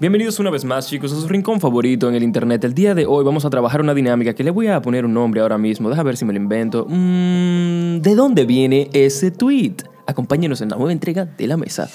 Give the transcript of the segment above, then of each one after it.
Bienvenidos una vez más, chicos, a su rincón favorito en el internet. El día de hoy vamos a trabajar una dinámica que le voy a poner un nombre ahora mismo. Deja ver si me lo invento. Mm, ¿De dónde viene ese tweet? Acompáñenos en la nueva entrega de la mesa.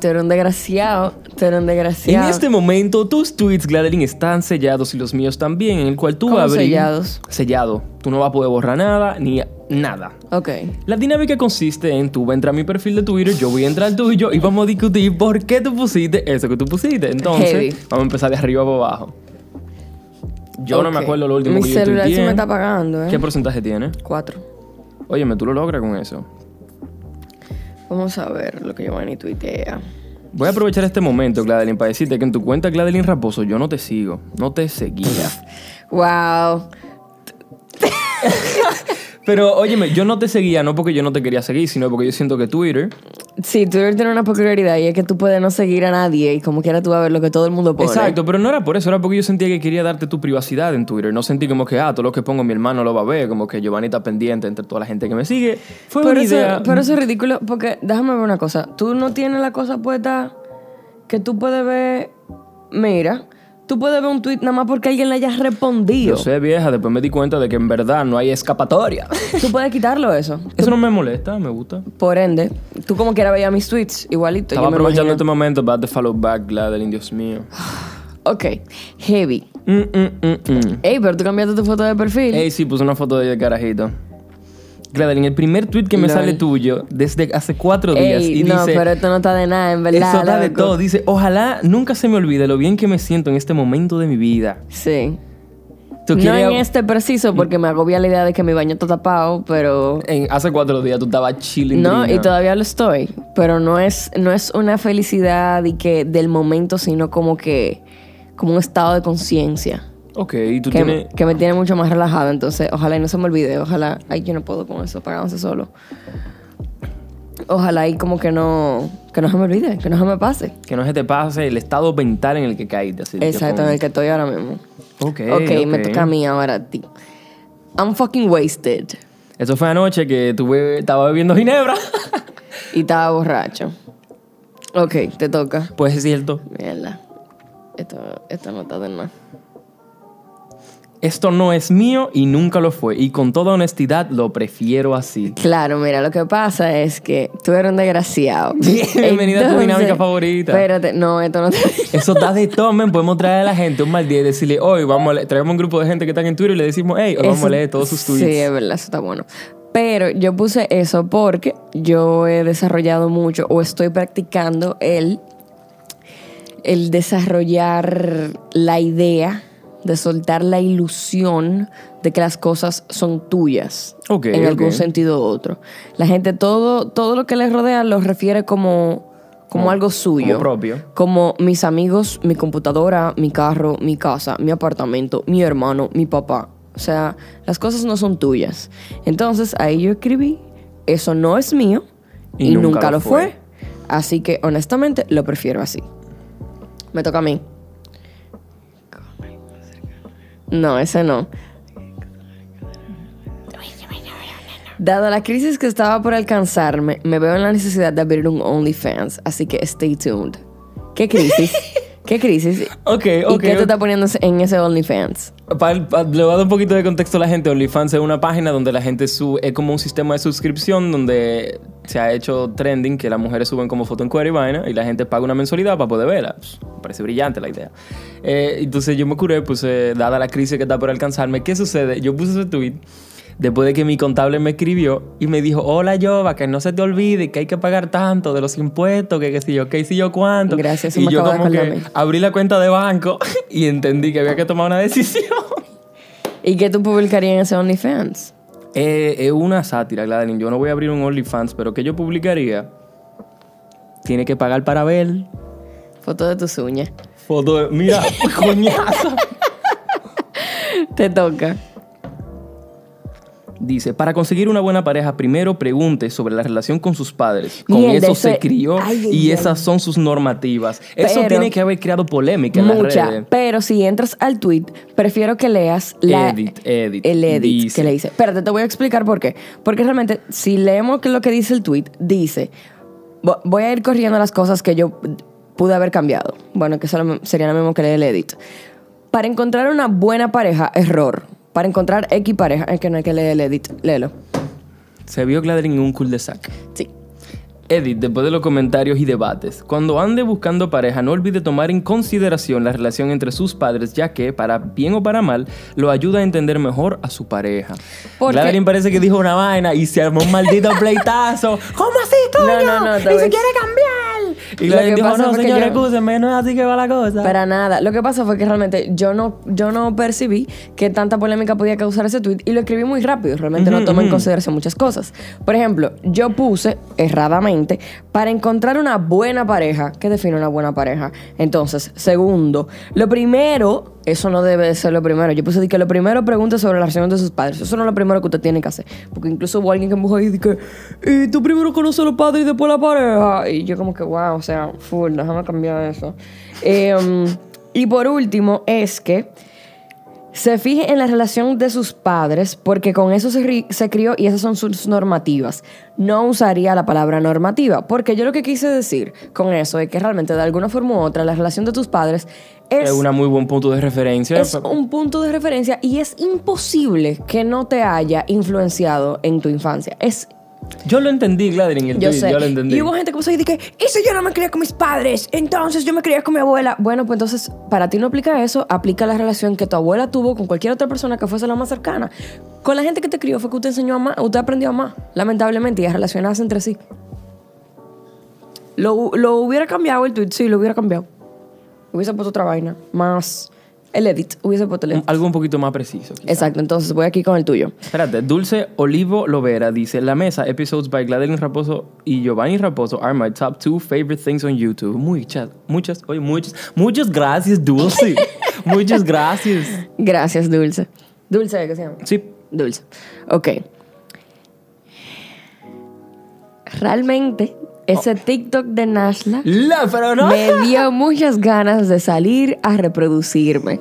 Tú eres un desgraciado. Tú eres un En desgraciado. este momento, tus tweets, Gladeline, están sellados y los míos también, en el cual tú ¿Cómo abres. sellados? Sellado. Tú no vas a poder borrar nada ni nada. Ok. La dinámica consiste en tú vas a entrar a mi perfil de Twitter, yo voy a entrar al tuyo y vamos a discutir por qué tú pusiste eso que tú pusiste. Entonces, Heavy. vamos a empezar de arriba para abajo. Yo no me acuerdo lo último Mi que yo celular se me está apagando, ¿eh? ¿Qué porcentaje tiene? Cuatro. Óyeme, tú lo logras con eso. Vamos a ver lo que Giovanni tuitea. Voy a aprovechar este momento, Gladeline, para decirte que en tu cuenta Gladeline Raposo yo no te sigo, no te seguía. Wow. Pero óyeme, yo no te seguía no porque yo no te quería seguir, sino porque yo siento que Twitter Sí, Twitter tiene una peculiaridad y es que tú puedes no seguir a nadie y como quiera tú vas a ver lo que todo el mundo pone. Exacto, pero no era por eso, era porque yo sentía que quería darte tu privacidad en Twitter. No sentí como que, ah, todo lo que pongo mi hermano lo va a ver, como que Giovanni está pendiente entre toda la gente que me sigue. Fue Pero una eso, idea. pero eso es ridículo porque déjame ver una cosa. Tú no tienes la cosa puesta que tú puedes ver. Mira, tú puedes ver un tweet nada más porque alguien le haya respondido. Yo sé, vieja, después me di cuenta de que en verdad no hay escapatoria. Tú puedes quitarlo eso. Eso no me molesta, me gusta. Por ende, tú como quiera veías mis tweets, igualito. Estaba yo me aprovechando imagino. este momento para darte follow back, Gladeline, Dios mío. Ok, heavy. Mm, mm, mm, mm. Ey, pero tú cambiaste tu foto de perfil. Ey, sí, puse una foto de carajito. Gladeline, el primer tweet que me Lol. sale tuyo desde hace cuatro días Ey, y no, dice... pero esto no está de nada, en verdad. Eso da de todo. Dice, ojalá nunca se me olvide lo bien que me siento en este momento de mi vida. Sí. ¿Tú No en este preciso, porque me agobia la idea de que mi baño está tapado, pero... En- hace cuatro días tú estabas chilling. No, y todavía lo estoy. Pero no es, no es una felicidad y que del momento, sino como que... Como un estado de conciencia. Ok, y tú Que, tienes... que me tiene mucho más relajado. Entonces, ojalá y no se me olvide. Ojalá... Ay, yo no puedo con eso, pagándose solo. Ojalá y como que no... Que no se me olvide, que no se me pase. Que no se te pase el estado mental en el que caíste. así, Exacto, en el que estoy ahora mismo. como- Ok, ok, me toca a mí ahora a ti. I'm fucking wasted. Eso fue anoche que tuve, estaba bebiendo ginebra. Y estaba borracho. Ok, te toca. pues es cierto. Mierda. Esto, esto no está de nada. Esto no es mío y nunca lo fue. Y con toda honestidad lo prefiero así. Claro, mira, lo que pasa es que tú eres un desgraciado. Bienvenida a tu dinámica favorita. Espérate, no, esto no te... Eso da de todo, men. Podemos traer a la gente un mal día y decirle, hoy vamos a leer. Traemos un grupo de gente que están en Twitter y le decimos, hey, hoy vamos a leer todos sus tweets. Sí, es verdad, eso está bueno. Pero yo puse eso porque yo he desarrollado mucho o estoy practicando el, el desarrollar la idea de soltar la ilusión de que las cosas son tuyas en algún sentido u otro. La gente todo, todo lo que les rodea lo refiere como, como Como- algo suyo. como propio. Como mis amigos, mi computadora, mi carro, mi casa, mi apartamento, mi hermano, mi papá. O sea, las cosas no son tuyas. Entonces ahí yo escribí, eso no es mío Y y, nunca nunca, lo lo fue. fue. Así que honestamente lo prefiero así. Me toca a mí. No, ese no. Dada la crisis que estaba por alcanzarme, me veo en la necesidad de abrir un OnlyFans, así que stay tuned. ¿Qué crisis? ¿Qué crisis? Ok, ¿Y ok. qué te está poniendo en ese OnlyFans? Le voy a dar un poquito de contexto a la gente. OnlyFans es una página donde la gente sube, es como un sistema de suscripción donde se ha hecho trending que las mujeres suben como foto en cuero y vaina y la gente paga una mensualidad para poder verla. Pues, me parece brillante la idea. Eh, entonces yo me curé, puse, dada la crisis que está por alcanzarme, ¿qué sucede? Yo puse ese tweet después de que mi contable me escribió y me dijo, hola Jova, que no se te olvide que hay que pagar tanto de los impuestos, que qué sé yo, qué sé yo cuánto. Gracias, y me yo como que abrí la cuenta de banco y entendí que había que tomar una decisión. ¿Y qué tú publicarías en ese OnlyFans? Eh, es una sátira, Gladeline. Yo no voy a abrir un OnlyFans, pero que yo publicaría. Tiene que pagar para ver. Foto de tus uñas. Foto de. Mira, coñazo. Te toca. Dice, para conseguir una buena pareja, primero pregunte sobre la relación con sus padres. Con Mierda, eso eso se es- crió Ay, y ay. esas son sus normativas. eso tiene que haber creado polémica en las Mucha. redes. Pero si entras al tweet, prefiero que leas la, Edit, edit. el edit Dice. que le dice. Espérate, te voy a explicar por qué. Porque realmente, si leemos lo que dice el tweet, dice: vo- Voy a ir corrigiendo las cosas que yo pude haber cambiado. Bueno, que eso lo- sería lo mismo que leer el edit. Para encontrar una buena pareja, error. Para encontrar X pareja, es que no hay que leer el edit. Léelo. Se vio Gladrin en un cul-de-sac. Sí. Edit, después de los comentarios y debates. Cuando ande buscando pareja, no olvide tomar en consideración la relación entre sus padres, ya que, para bien o para mal, lo ayuda a entender mejor a su pareja. Gladrin parece que dijo una vaina y se armó un maldito pleitazo. ¿Cómo así, coño? No, no, no, ¡Y se quiere cambiar! Y que dijo, no, fue que señor, yo- escúcheme, no es así que va la cosa. Para nada. Lo que pasa fue que realmente yo no, yo no percibí que tanta polémica podía causar ese tweet y lo escribí muy rápido. Realmente no Ujú, tomé en ujú. consideración muchas cosas. Por ejemplo, yo puse erradamente para encontrar una buena pareja. ¿Qué define una buena pareja? Entonces, segundo, lo primero, eso no debe de ser lo primero. Yo puse que lo primero pregunte sobre la relación de sus padres. Eso no es lo primero que usted tiene que hacer. Porque incluso hubo alguien que dijo ahí de que "Eh, tú primero conoces a los padres y después la pareja. Y yo como que, wow, o sea, full, déjame cambiar eso. Em, y por último, es que se fije en la relación de sus padres porque con eso se, se crió y esas son sus normativas. No usaría la palabra normativa porque yo lo que quise decir con eso es que realmente de alguna forma u otra la relación de tus padres es, Es un muy buen punto de referencia. es un punto de referencia y es imposible que no te haya influenciado en tu infancia. Es Yo lo entendí, Gladrin, el yo tweet, sé. yo lo entendí. Y hubo gente que puso ahí de que, ¿y si yo no me crié con mis padres? Entonces yo me crié con mi abuela. Bueno, pues entonces, para ti no aplica eso, aplica la relación que tu abuela tuvo con cualquier otra persona que fuese la más cercana. Con la gente que te crió fue que usted enseñó a amar, usted aprendió a amar, lamentablemente, y a relacionarse entre sí. Lo, lo hubiera cambiado el tweet, sí, lo hubiera cambiado. Hubiese puesto otra vaina, más el edit, hubiese puesto el edit. Algo un poquito más preciso. quizá. Exacto, entonces voy aquí con el tuyo. Espérate, Dulce Olivo Lovera dice: La mesa, episodes by Gladys Raposo y Giovanni Raposo are my top two favorite things on YouTube. Muchas, muchas, oye, muchas, muchas gracias, Dulce. muchas gracias. Gracias, Dulce. Dulce, ¿qué se llama? Sí, Dulce. Ok. Realmente, ese TikTok de Nashla la, me dio muchas ganas de salir a reproducirme.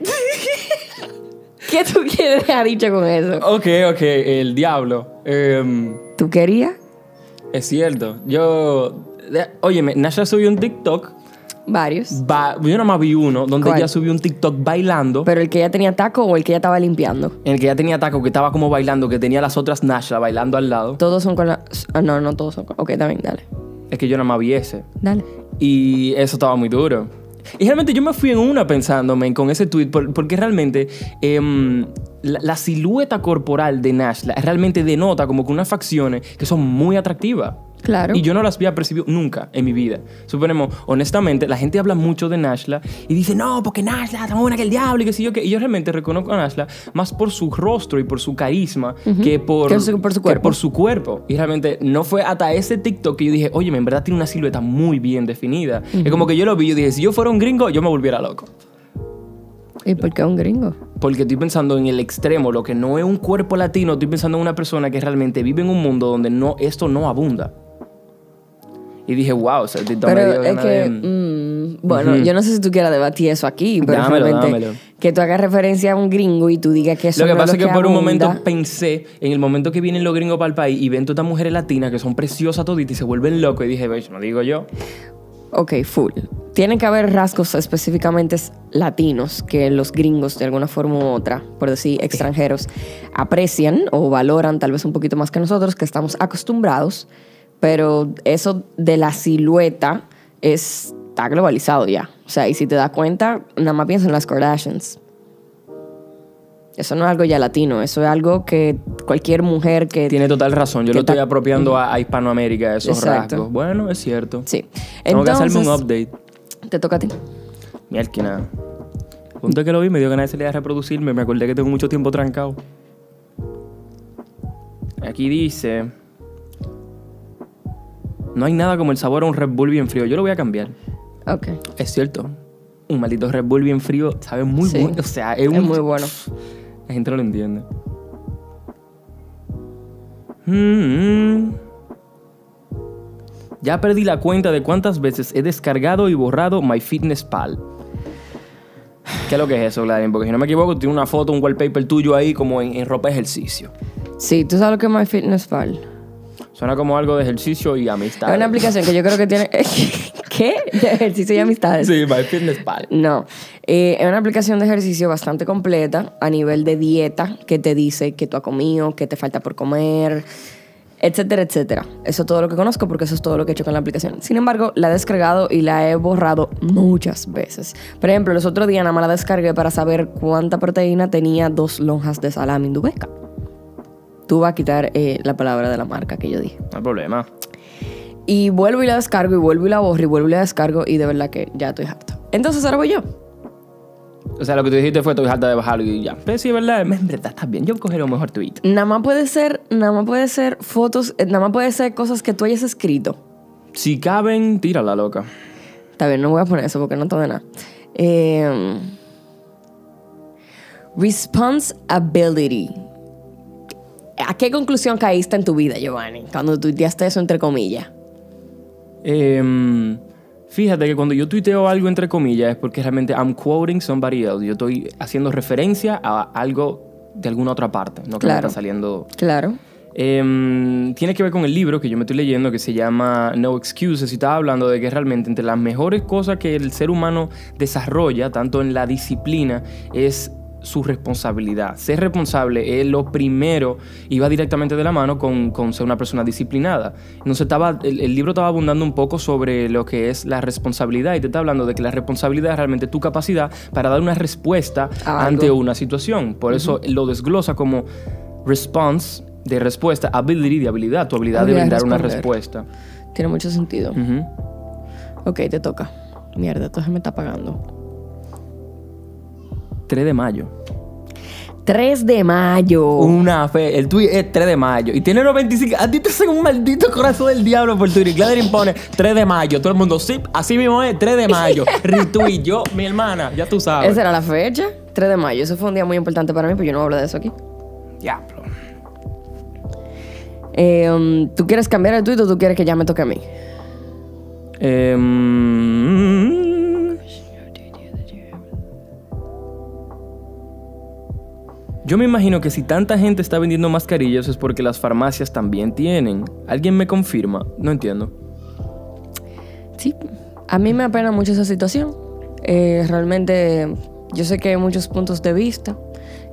¿Qué tú quieres dejar dicho con eso? Ok, ok, el diablo. Em, ¿Tú querías? es cierto. Yo. de- Óyeme, Nasha subió un TikTok. Varios. ba- yo nada más vi uno donde ¿Cuál? ella subió un TikTok bailando. Pero el que ya tenía taco o el que ya estaba limpiando. el que ya tenía taco, que estaba como bailando, que tenía las otras Nasha bailando al lado. Todos son con la... Ah, no, no todos son con... Ok, también, dale. Es que yo nada más vi ese. Dale. Y eso estaba muy duro. Y realmente yo me fui en una pensándome con ese tweet, por- porque realmente em, la, la silueta corporal de Nashla realmente denota como que unas facciones que son muy atractivas. Claro. Y yo no las había percibido nunca en mi vida. Suponemos, honestamente, la gente habla mucho de Nashla y dice, no, porque Nashla es más buena que el diablo y que sé yo qué. Y yo realmente reconozco a Nashla más por su rostro y por su carisma que, por, Que su- por su que cuerpo. por su cuerpo. Y realmente no fue hasta ese TikTok que yo dije, oye, en verdad tiene una silueta muy bien definida. Es como que yo lo vi y dije, si yo fuera un gringo, yo me volviera loco. ¿Y por qué un gringo? Porque estoy pensando en el extremo, lo que no es un cuerpo latino, estoy pensando en una persona que realmente vive en un mundo donde no, esto no abunda. Y dije, wow, o sea, me Pero es que, mm, bueno, Ujú. yo no sé si tú quieras debatir eso aquí, pero Dámelo, realmente dámelo. que tú hagas referencia a un gringo y tú digas que eso Lo que no pasa es lo que por un abunda. momento pensé, en el momento que vienen los gringos para el país y ven todas estas mujeres latinas que son preciosas toditas y se vuelven locos, y dije, veis, no digo yo. Ok, full. Tienen que haber rasgos específicamente latinos que los gringos, de alguna forma u otra, por decir extranjeros, aprecian o valoran tal vez un poquito más que nosotros, que estamos acostumbrados, pero eso de la silueta es, está globalizado ya. O sea, y si te das cuenta, nada más piensa en las Kardashians. Eso no es algo ya latino, eso es algo que cualquier mujer que... Tiene total razón, yo lo estoy apropiando a, a Hispanoamérica, esos Exacto. rasgos. Bueno, es cierto. Sí. Tengo que hacerme un Entonces, update. te toca a ti. Mierda, que nada. Punto que lo vi, me dio ganas de salir a reproducirme. Me acordé que tengo mucho tiempo trancado. Aquí dice... No hay nada como el sabor a un Red Bull bien frío. Yo lo voy a cambiar. Ok. Es cierto. Un maldito Red Bull bien frío sabe muy Sí. bueno. O sea, es, Es un- muy bueno. La gente no lo entiende. Mm. Ya perdí la cuenta de cuántas veces he descargado y borrado MyFitnessPal. ¿Qué es lo que es eso, Gladys? Porque si no me equivoco, tiene una foto, un wallpaper tuyo ahí como en, en ropa de ejercicio. Sí, ¿tú sabes lo que es MyFitnessPal? Suena como algo de ejercicio y amistad. Es una aplicación que yo creo que tiene... ¿Qué? De ejercicio y amistades. Sí, MyFitnessPal. No, eh, es una aplicación de ejercicio bastante completa a nivel de dieta que te dice que tú has comido, que te falta por comer, etcétera, etcétera. Eso es todo lo que conozco porque eso es todo lo que he hecho con la aplicación. Sin embargo, la he descargado y la he borrado muchas veces. Por ejemplo, los otros días nada más la descargué para saber cuánta proteína tenía dos lonjas de salami indubeca. Tú vas a quitar eh, la palabra de la marca que yo dije. No hay problema. Y vuelvo y la descargo y vuelvo y la borro y vuelvo y la descargo y de verdad que ya estoy harta. Entonces ahora voy yo. O sea, lo que tú dijiste fue estoy harta de bajarlo y ya. Pero sí, ¿verdad? En verdad, está bien. Yo cogeré un mejor tweet. Nada más puede ser, nada más puede ser fotos, eh, nada más puede ser cosas que tú hayas escrito. Si caben, tírala, loca. Está bien, no voy a poner eso porque no todo de nada. Eh, responsibility. ¿A qué conclusión caíste en tu vida, Giovanni? Cuando tuiteaste eso entre comillas. Em, fíjate que cuando yo tuiteo algo entre comillas es porque realmente I'm quoting somebody else. Yo estoy haciendo referencia a algo de alguna otra parte, no que me está saliendo. Claro. Em, tiene que ver con el libro que yo me estoy leyendo que se llama No Excuses y estaba hablando de que realmente entre las mejores cosas que el ser humano desarrolla, tanto en la disciplina, es su responsabilidad. Ser responsable es lo primero y va directamente de la mano con, con ser una persona disciplinada. Entonces estaba, el, el libro estaba abundando un poco sobre lo que es la responsabilidad y te está hablando de que la responsabilidad es realmente tu capacidad para dar una respuesta ante algo. una situación. Por eso lo desglosa como response de respuesta, ability de habilidad, tu habilidad de Habilidad de brindar una respuesta. Tiene mucho sentido. Ujú. Ok, te toca. Mierda, entonces me está pagando. 3 de mayo. 3 de mayo. Una fe. El tweet es 3 de mayo. Y tiene 95. A ti te hacen un maldito corazón del diablo por Twitter. Gladerin pone 3 de mayo. Todo el mundo, sí, así mismo es, 3 de mayo. Retweet. Yo, mi hermana, ya tú sabes. Esa era la fecha. 3 de mayo. Eso fue un día muy importante para mí, pero yo no hablo de eso aquí. Diablo. Eh, um, ¿Tú quieres cambiar el tuit o tú quieres que ya me toque a mí? Em, Yo me imagino que si tanta gente está vendiendo mascarillas es porque las farmacias también tienen. ¿Alguien me confirma? No entiendo. Sí, a mí me apena mucho esa situación. Eh, realmente, yo sé que hay muchos puntos de vista,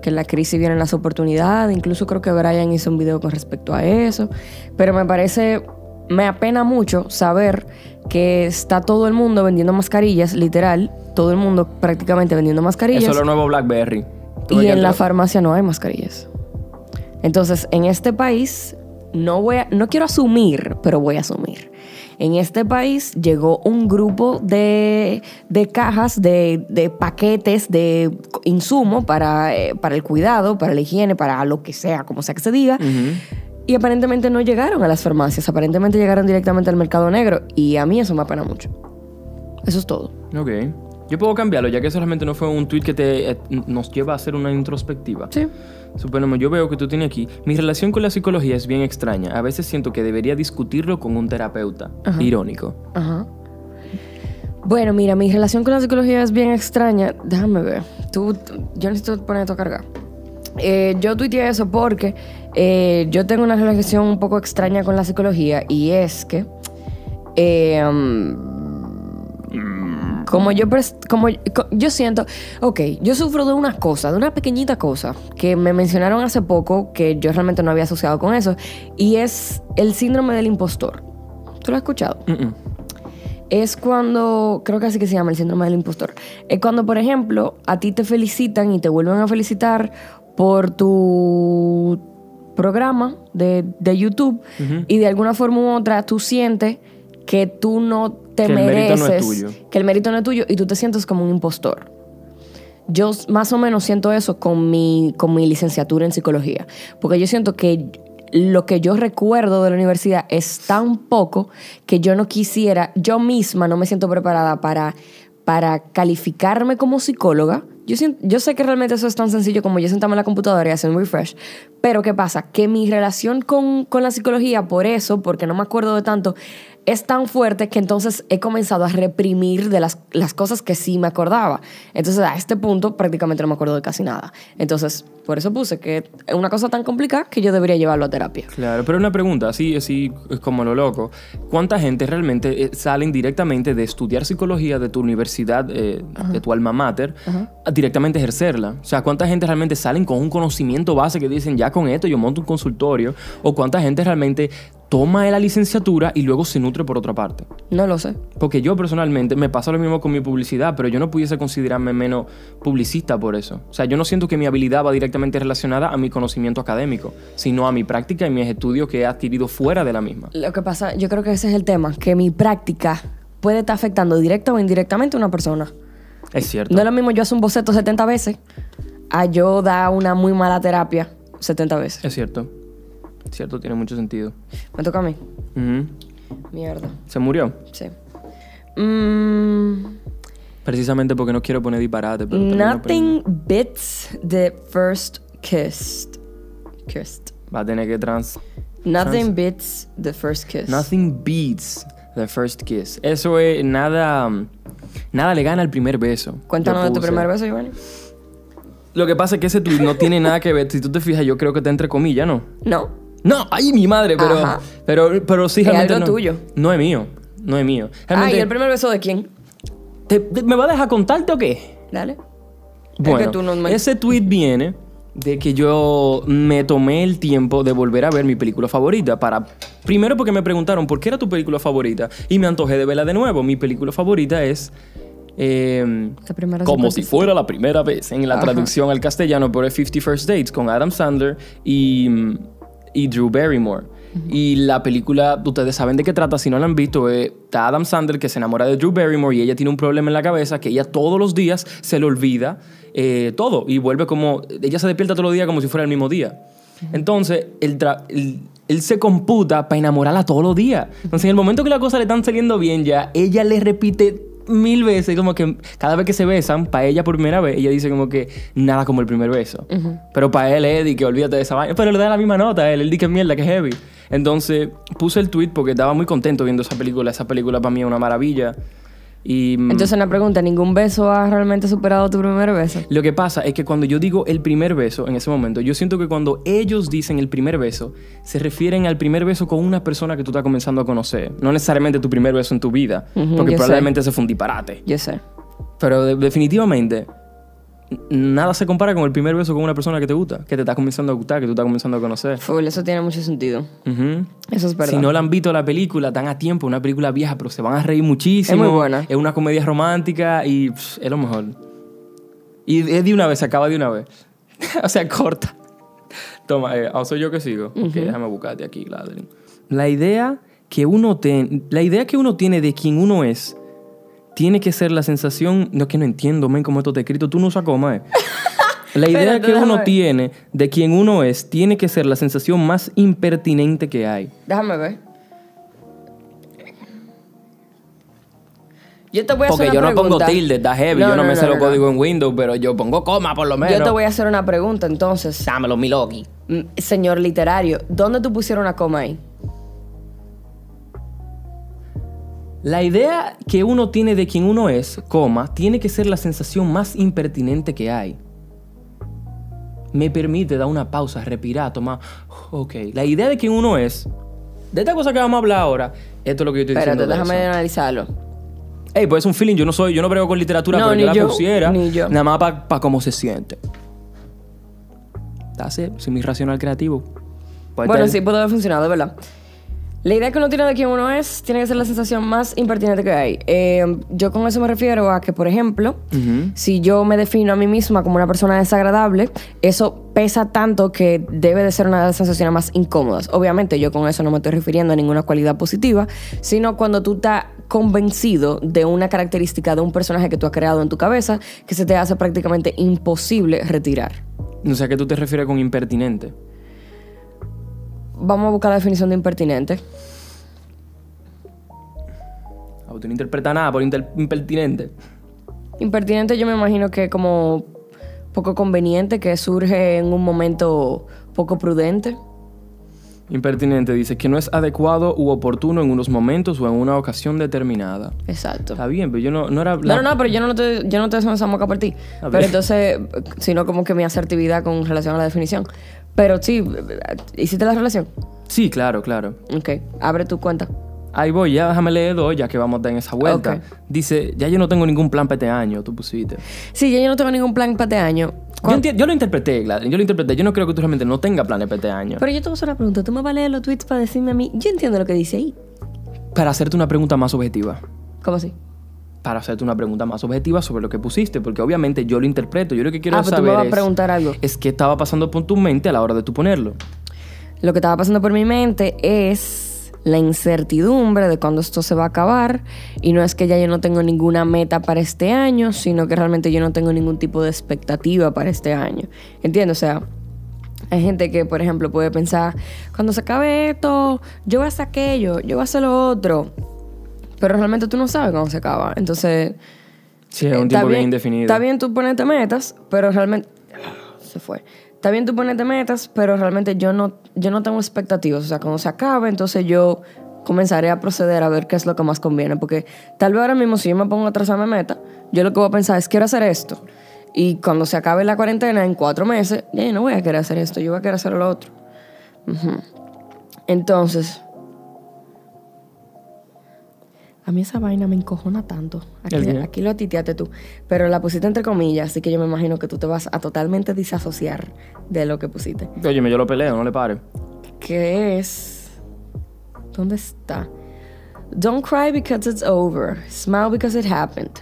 que en la crisis vienen las oportunidades, incluso creo que Brian hizo un video con respecto a eso, pero me parece, me apena mucho saber que está todo el mundo vendiendo mascarillas, literal, todo el mundo prácticamente vendiendo mascarillas. Eso es lo nuevo Blackberry. Y en la farmacia no hay mascarillas. Entonces, en este país, no voy a, no quiero asumir, pero voy a asumir. En este país llegó un grupo de, de cajas, de, de paquetes de insumo para, eh, para el cuidado, para la higiene, para lo que sea, como sea que se diga. Ujú. Y aparentemente no llegaron a las farmacias, aparentemente llegaron directamente al mercado negro. Y a mí eso me apena mucho. Eso es todo. Ok. Yo puedo cambiarlo, ya que eso realmente no fue un tweet que te, eh, nos lleva a hacer una introspectiva. Sí. Suponemos, yo veo que tú tienes aquí. Mi relación con la psicología es bien extraña. A veces siento que debería discutirlo con un terapeuta. Ajá. Irónico. Ajá. Bueno, mira, mi relación con la psicología es bien extraña. Déjame ver. Tú, yo necesito poner esto a cargar. Eh, yo tuiteé eso porque eh, yo tengo una relación un poco extraña con la psicología y es que eh, um, como yo como co- yo siento, ok, yo sufro de una cosa, de una pequeñita cosa que me mencionaron hace poco que yo realmente no había asociado con eso y es el síndrome del impostor. ¿Tú lo has escuchado? Es cuando, creo que así que se llama el síndrome del impostor. Es cuando, por ejemplo, a ti te felicitan y te vuelven a felicitar por tu programa de, de YouTube y de alguna forma u otra tú sientes que tú no te Que el mereces, no es tuyo. que el mérito no es tuyo y tú te sientes como un impostor. Yo más o menos siento eso con mi, con mi licenciatura en psicología, porque yo siento que lo que yo recuerdo de la universidad es tan poco que yo no quisiera, yo misma no me siento preparada para, para calificarme como psicóloga Yo, yo sé que realmente eso es tan sencillo como yo sentarme en la computadora y hacer un refresh, pero ¿qué pasa? Que mi relación con, con la psicología, por eso, porque no me acuerdo de tanto, es tan fuerte que entonces he comenzado a reprimir de las, las cosas que sí me acordaba. Entonces a este punto prácticamente no me acuerdo de casi nada. Entonces, por eso puse que es una cosa tan complicada que yo debería llevarlo a terapia. Claro, pero una pregunta, así, así es como lo loco. ¿Cuánta gente realmente eh, salen directamente de estudiar psicología de tu universidad, eh, de tu alma mater, a directamente ejercerla? O sea, ¿cuánta gente realmente salen con un conocimiento base que dicen, ya con esto yo monto un consultorio? ¿O cuánta gente realmente toma la licenciatura y luego se nutre por otra parte? No lo sé. Porque yo personalmente me pasa lo mismo con mi publicidad, pero yo no pudiese considerarme menos publicista por eso. O sea, yo no siento que mi habilidad va directamente relacionada a mi conocimiento académico, sino a mi práctica y mis estudios que he adquirido fuera de la misma. Lo que pasa, yo creo que ese es el tema, que mi práctica puede estar afectando directa o indirectamente a una persona. Es cierto. No es lo mismo yo hacer un boceto 70 veces a yo dar una muy mala terapia 70 veces. Es cierto. Cierto, tiene mucho sentido. Me toca a mí. Mierda. Se murió. Sí. Mm, Precisamente porque no quiero poner disparate. Pero nothing beats the first kiss. Kissed. poniendo- Va a tener que trans... Nothing beats the first kiss. Nothing beats the first kiss. Eso es nada... Nada le gana al primer beso. Cuéntanos de tu primer beso, Giovanni. Lo que pasa es que ese tweet no tiene nada que ver. Si tú te fijas, yo creo que está entre comillas, ¿no? No. No, ay, mi madre, pero, Ajá. pero, pero sí Es realmente algo no. tuyo. No es mío, no es mío. Ah, Realmente, ¿y el primer beso de quién? ¿te- te- ¿Me va a dejar contarte o qué? Dale. Bueno, que tú no me- ese tweet viene de que yo me tomé el tiempo de volver a ver mi película favorita para primero porque me preguntaron por qué era tu película favorita y me antojé de verla de nuevo. Mi película favorita es eh, primera como si fuera la primera vez en la Ajá. traducción al castellano por 50 First Dates con Adam Sandler y, y Drew Barrymore. Y la película, ustedes saben de qué trata, si no la han visto, eh, está Adam Sandler que se enamora de Drew Barrymore y ella tiene un problema en la cabeza que ella todos los días se le olvida eh, todo y vuelve como, ella se despierta todos los días como si fuera el mismo día. Entonces, él, tra- él- él se computa para enamorarla todos los días. Entonces, en el momento que las cosas le están saliendo bien ya, ella le repite mil veces, como que cada vez que se besan, para ella por primera vez, ella dice como que nada como el primer beso. Pero para él, Eddie, que olvídate de esa vaina. Pero le da la misma nota a él, él dice que mierda, que heavy. Entonces puse el tweet porque estaba muy contento viendo esa película. Esa película para mí es una maravilla. Y mm, Entonces, una pregunta: ¿ningún beso ha realmente superado tu primer beso? lo que pasa es que cuando yo digo el primer beso en ese momento, yo siento que cuando ellos dicen el primer beso, se refieren al primer beso con una persona que tú estás comenzando a conocer. No necesariamente tu primer beso en tu vida, porque yo sé. probablemente ese fue un disparate. Yo sé. Pero de- definitivamente, nada se compara con el primer beso con una persona que te gusta, que te está comenzando a gustar, que tú estás comenzando a conocer. Full, eso tiene mucho sentido. Eso es verdad. Si no la han visto la película, están a tiempo, una película vieja, pero se van a reír muchísimo. Es muy buena. Es una comedia romántica y pff, es lo mejor. Y es de una vez, se acaba de una vez. o sea, corta. Toma, eh, ¿o soy yo que sigo? Ok, déjame buscarte aquí, Gladeline. La idea que uno ten- la idea que uno tiene de quién uno es tiene que ser la sensación, no que no entiendo, men, cómo esto está escrito, tú no usas coma, eh. La idea que uno ver. tiene de quién uno es tiene que ser la sensación más impertinente que hay. Déjame ver. Yo te voy a Porque hacer yo una no pongo tilde, está heavy. yo no, me sé los códigos en Windows, pero yo pongo coma por lo menos. Yo te voy a hacer una pregunta entonces. Dámelo, mi Loki. Mm, Señor literario, ¿dónde tú pusieron una coma ahí? La idea que uno tiene de quién uno es, coma, tiene que ser la sensación más impertinente que hay. Me permite dar una pausa, respirar, tomar. Ok. La idea de quién uno es, de esta cosa que vamos a hablar ahora, esto es lo que yo estoy Espérate, diciendo. de déjame analizarlo. Ey, pues es un feeling. Yo no soy, yo no brego con literatura, No, pero yo la yo, pusiera. ni yo. Nada más para cómo se siente. Soy mi racional creativo. Puede Bueno, estar- sí, puede haber funcionado, verdad. La idea que uno tiene de quién uno es tiene que ser la sensación más impertinente que hay. Eh, yo con eso me refiero a que, por ejemplo, Ujú. si yo me defino a mí misma como una persona desagradable, eso pesa tanto que debe de ser una de las sensaciones más incómodas. Obviamente yo con eso no me estoy refiriendo a ninguna cualidad positiva, sino cuando tú estás convencido de una característica de un personaje que tú has creado en tu cabeza que se te hace prácticamente imposible retirar. O sea, que tú te refieres con impertinente. Vamos a buscar la definición de impertinente. Ah, Tú no interpretas nada por impertinente. Impertinente yo me imagino que como poco conveniente, que surge en un momento poco prudente. Impertinente dice que no es adecuado u oportuno en unos momentos o en una ocasión determinada. Exacto. Está bien, pero yo no, no era... No, la- no, no, pero yo no te, yo no te esa moca por ti. A ver. Pero entonces, sino como que mi asertividad con relación a la definición. Pero sí, ¿hiciste la relación? Sí, claro, claro. Ok, abre tu cuenta. Ahí voy, ya déjame leer dos, ya que vamos a dar en esa vuelta. Dice, ya yo no tengo ningún plan para este año, tú pusiste. Sí, ya yo no tengo ningún plan para este año. Yo lo interpreté, Gladys, yo lo interpreté. Yo no creo que tú realmente no tengas planes para este año. Pero yo te voy a hacer una pregunta. ¿Tú me vas a leer los tweets para decirme a mí? Yo entiendo lo que dice ahí. Para hacerte una pregunta más objetiva. ¿Cómo así? Para hacerte una pregunta más objetiva sobre lo que pusiste, porque obviamente yo lo interpreto. Yo lo que quiero ah, pero tú saber me vas a es, preguntar algo. es qué estaba pasando por tu mente a la hora de tú ponerlo. Lo que estaba pasando por mi mente es la incertidumbre de cuándo esto se va a acabar. Y no es que ya yo no tengo ninguna meta para este año, sino que realmente yo no tengo ningún tipo de expectativa para este año. ¿Entiendes? O sea, hay gente que, por ejemplo, puede pensar, cuando se acabe esto, yo voy a hacer aquello, yo voy a hacer lo otro. Pero realmente tú no sabes cuándo se acaba. Entonces... Sí, es un Eh, tiempo bien, indefinido. Está bien tú ponerte metas, pero realmente... Se fue. Está bien tú ponerte metas, pero realmente yo no, yo no tengo expectativas. O sea, cuando se acabe, entonces yo comenzaré a proceder a ver qué es lo que más conviene. Porque tal vez ahora mismo si yo me pongo a trazarme meta, yo lo que voy a pensar es quiero hacer esto. Y cuando se acabe la cuarentena en cuatro meses, ya yo no voy a querer hacer esto, yo voy a querer hacer lo otro. Ujú. Entonces, a mí esa vaina me encojona tanto. Aquí, ¿El qué? lo titeaste tú. Pero la pusiste entre comillas, así que yo me imagino que tú te vas a totalmente disasociar de lo que pusiste. Óyeme, yo lo peleo, no le pare. Que es. ¿Dónde está? Don't cry because it's over. Smile because it happened.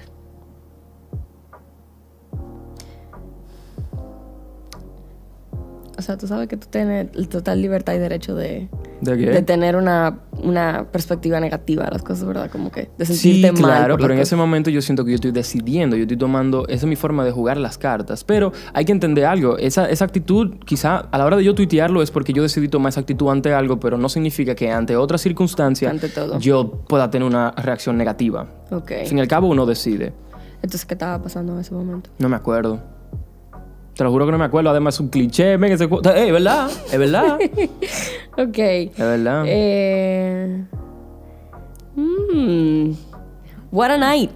O sea, tú sabes que tú tienes el total libertad y derecho de, ¿De qué? de tener una, una perspectiva negativa de las cosas, ¿verdad? Como que de Sí, sentirte mal. claro, pero en ese momento yo siento que yo estoy decidiendo, yo estoy tomando, esa es mi forma de jugar las cartas. Pero hay que entender algo, esa, esa actitud, quizá a la hora de yo tuitearlo es porque yo decidí tomar esa actitud ante algo, pero no significa que ante otra circunstancia Ante todo. yo pueda tener una reacción negativa. Ok. Al fin y al cabo uno decide. Entonces, ¿qué estaba pasando en ese momento? No me acuerdo. Te lo juro que no me acuerdo, además es un cliché, men, ese cu- ¡Eh, es verdad! ¡Es verdad! Ok. es verdad. Eh, mm, what a night.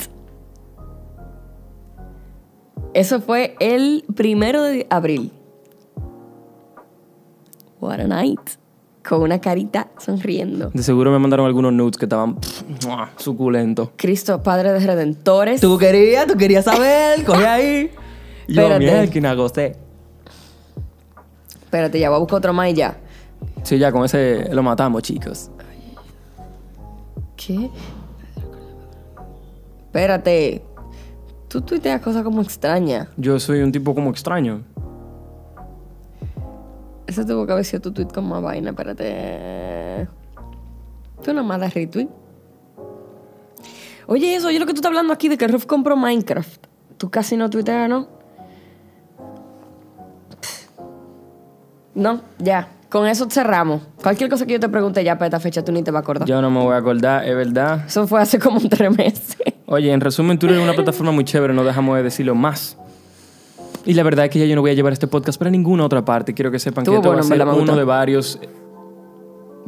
Eso fue el primero de abril. What a night. Con una carita sonriendo. De seguro me mandaron algunos nudes que estaban suculentos. Cristo, Padre de Redentores. Tú querías, tú querías saber, coge ahí. Yo, Espérate. mierda, que gocé. Espérate, ya voy a buscar otro más y ya. Sí, ya con ese lo matamos, chicos. ¿Qué? Espérate. Tú tuiteas cosas como extrañas. Yo soy un tipo como extraño. Ese tuvo que haber sido tu tweet con más vaina, espérate. Tú nomás das retweet. Oye, eso, oye lo que tú estás hablando aquí de que Ruf compró Minecraft. Tú casi no tuiteas, ¿no? No, ya. Con eso cerramos. Cualquier cosa que yo te pregunte ya para esta fecha, tú ni te vas a acordar. Yo no me voy a acordar, es verdad. Eso fue hace como tres meses. Oye, en resumen, Twitter es una plataforma muy chévere, no dejamos de decirlo más. Y la verdad es que ya yo no voy a llevar este podcast para ninguna otra parte. Quiero que sepan que esto bueno, va a ser uno de varios.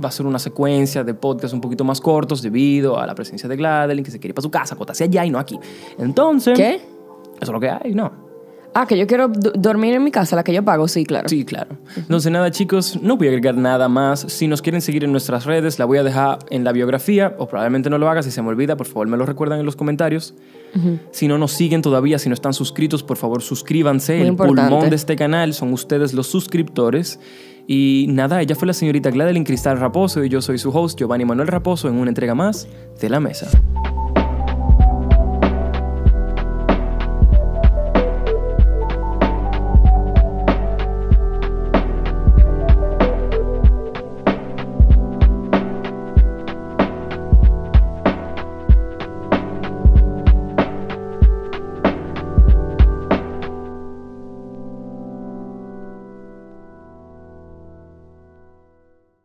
Va a ser una secuencia de podcasts un poquito más cortos debido a la presencia de Gladeline, que se quiere ir para su casa, acotarse allá y no aquí. Entonces. ¿Qué? Eso es lo que hay, ¿no? Ah, que yo quiero do- dormir en mi casa, la que yo pago, sí, claro. Sí, claro. Entonces, nada, chicos, no voy a agregar nada más. Si nos quieren seguir en nuestras redes, la voy a dejar en la biografía, o probablemente no lo haga. Si se me olvida, por favor, me lo recuerdan en los comentarios. Si no nos siguen todavía, si no están suscritos, por favor, suscríbanse. Muy El importante. pulmón de este canal son ustedes los suscriptores. Y nada, ella fue la señorita Gladeline Cristal Raposo y yo soy su host, Giovanni Manuel Raposo, en una entrega más de La Mesa.